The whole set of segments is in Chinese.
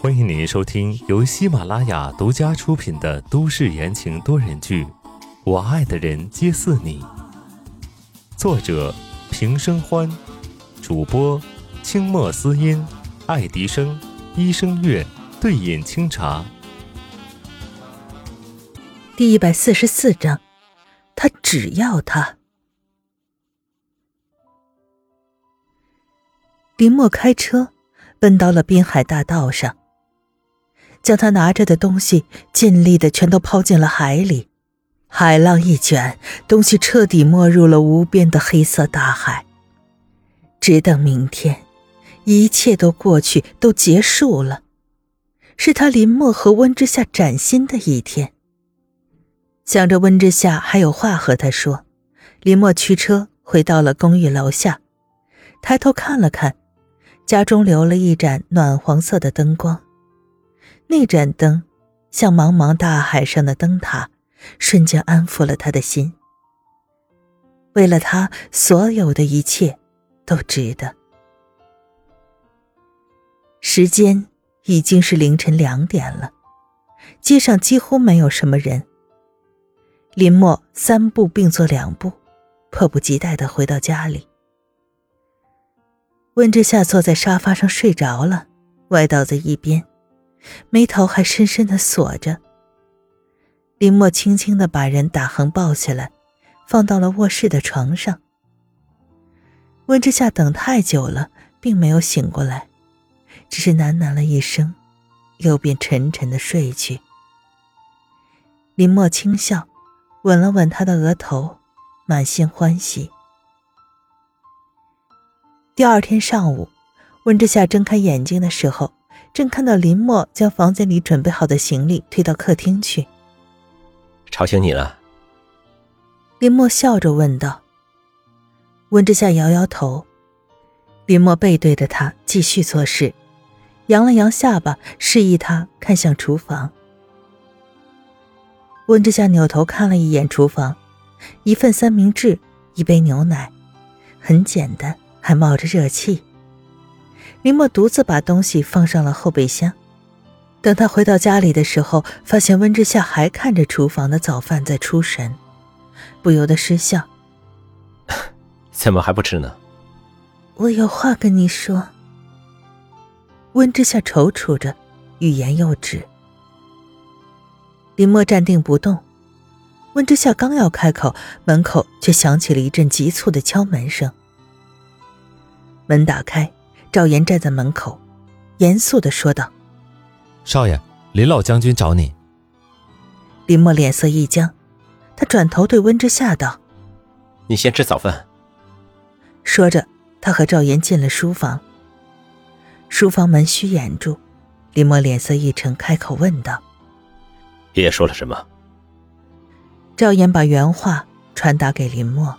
欢迎您收听由喜马拉雅独家出品的都市言情多人剧《我爱的人皆似你》，作者平生欢，主播清墨思音、爱迪生、医生月、对饮清茶。第一百四十四章，他只要他。林墨开车奔到了滨海大道上。将他拿着的东西尽力的全都抛进了海里，海浪一卷，东西彻底没入了无边的黑色大海。只等明天，一切都过去，都结束了，是他林墨和温之夏崭新的一天。想着温之夏还有话和他说，林墨驱车回到了公寓楼下，抬头看了看，家中留了一盏暖黄色的灯光。那盏灯，像茫茫大海上的灯塔，瞬间安抚了他的心。为了他，所有的一切都值得。时间已经是凌晨两点了，街上几乎没有什么人。林墨三步并作两步，迫不及待的回到家里。温之夏坐在沙发上睡着了，歪倒在一边。眉头还深深的锁着。林墨轻轻的把人打横抱起来，放到了卧室的床上。温之夏等太久了，并没有醒过来，只是喃喃了一声，又便沉沉的睡去。林墨轻笑，吻了吻他的额头，满心欢喜。第二天上午，温之夏睁开眼睛的时候。正看到林墨将房间里准备好的行李推到客厅去，吵醒你了。林墨笑着问道。温之夏摇摇头，林墨背对着他继续做事，扬了扬下巴，示意他看向厨房。温之夏扭头看了一眼厨房，一份三明治，一杯牛奶，很简单，还冒着热气。林墨独自把东西放上了后备箱。等他回到家里的时候，发现温之夏还看着厨房的早饭在出神，不由得失笑：“怎么还不吃呢？”“我有话跟你说。”温之夏踌躇着，欲言又止。林墨站定不动。温之夏刚要开口，门口却响起了一阵急促的敲门声。门打开。赵岩站在门口，严肃的说道：“少爷，林老将军找你。”林墨脸色一僵，他转头对温之夏道：“你先吃早饭。”说着，他和赵岩进了书房。书房门虚掩住，林墨脸色一沉，开口问道：“爷爷说了什么？”赵岩把原话传达给林墨：“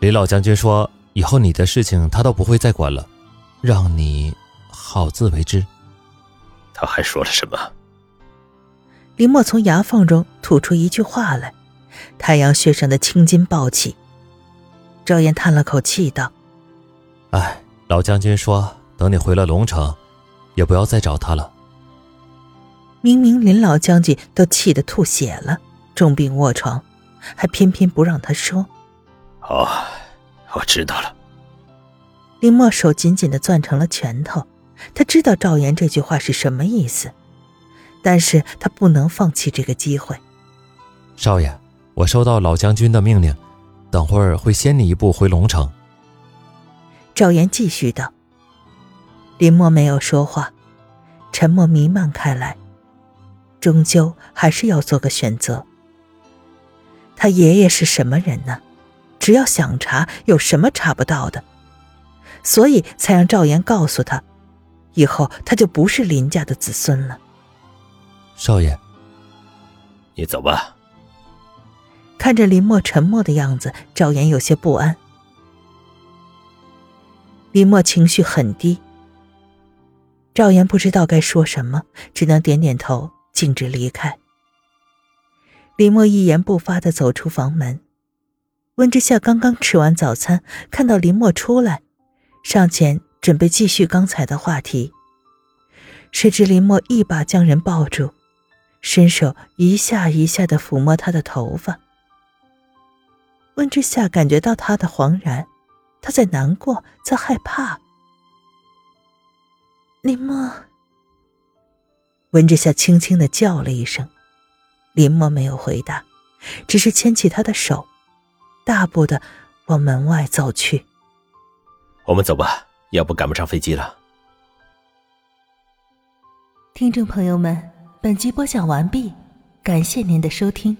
林老将军说，以后你的事情他都不会再管了。”让你好自为之。他还说了什么？林墨从牙缝中吐出一句话来，太阳穴上的青筋暴起。赵岩叹了口气道：“哎，老将军说，等你回了龙城，也不要再找他了。”明明林老将军都气得吐血了，重病卧床，还偏偏不让他说。哦，我知道了。林墨手紧紧的攥成了拳头，他知道赵岩这句话是什么意思，但是他不能放弃这个机会。少爷，我收到老将军的命令，等会儿会先你一步回龙城。赵岩继续道。林墨没有说话，沉默弥漫开来，终究还是要做个选择。他爷爷是什么人呢？只要想查，有什么查不到的？所以才让赵岩告诉他，以后他就不是林家的子孙了。少爷，你走吧。看着林墨沉默的样子，赵岩有些不安。林墨情绪很低，赵岩不知道该说什么，只能点点头，径直离开。林墨一言不发的走出房门。温之夏刚刚吃完早餐，看到林墨出来。上前准备继续刚才的话题，谁知林墨一把将人抱住，伸手一下一下的抚摸他的头发。温之夏感觉到他的惶然，他在难过，在害怕。林墨，温之夏轻轻的叫了一声，林墨没有回答，只是牵起他的手，大步的往门外走去。我们走吧，要不赶不上飞机了。听众朋友们，本集播讲完毕，感谢您的收听。